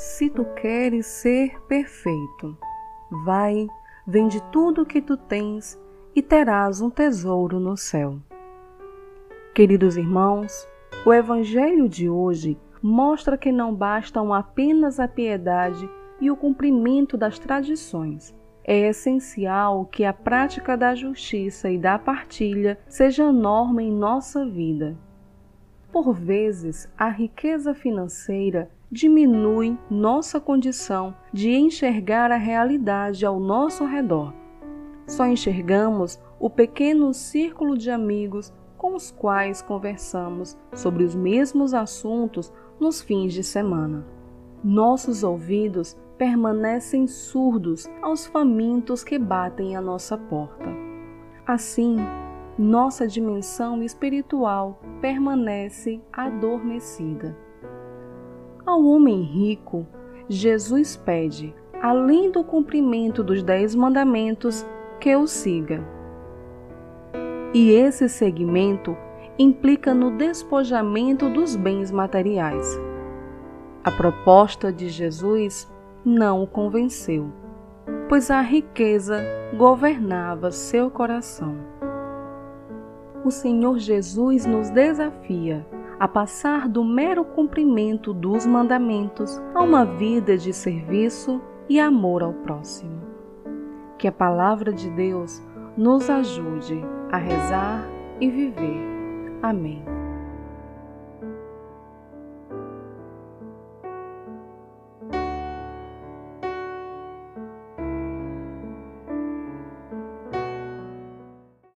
se tu queres ser perfeito. Vai, vende tudo o que tu tens e terás um tesouro no céu. Queridos irmãos, o Evangelho de hoje mostra que não bastam apenas a piedade e o cumprimento das tradições. É essencial que a prática da justiça e da partilha seja norma em nossa vida. Por vezes, a riqueza financeira diminui nossa condição de enxergar a realidade ao nosso redor. Só enxergamos o pequeno círculo de amigos com os quais conversamos sobre os mesmos assuntos nos fins de semana. Nossos ouvidos permanecem surdos aos famintos que batem à nossa porta. Assim, nossa dimensão espiritual permanece adormecida. Ao homem rico, Jesus pede, além do cumprimento dos Dez Mandamentos, que o siga. E esse seguimento implica no despojamento dos bens materiais. A proposta de Jesus não o convenceu, pois a riqueza governava seu coração. O Senhor Jesus nos desafia a passar do mero cumprimento dos mandamentos a uma vida de serviço e amor ao próximo. Que a palavra de Deus nos ajude a rezar e viver. Amém.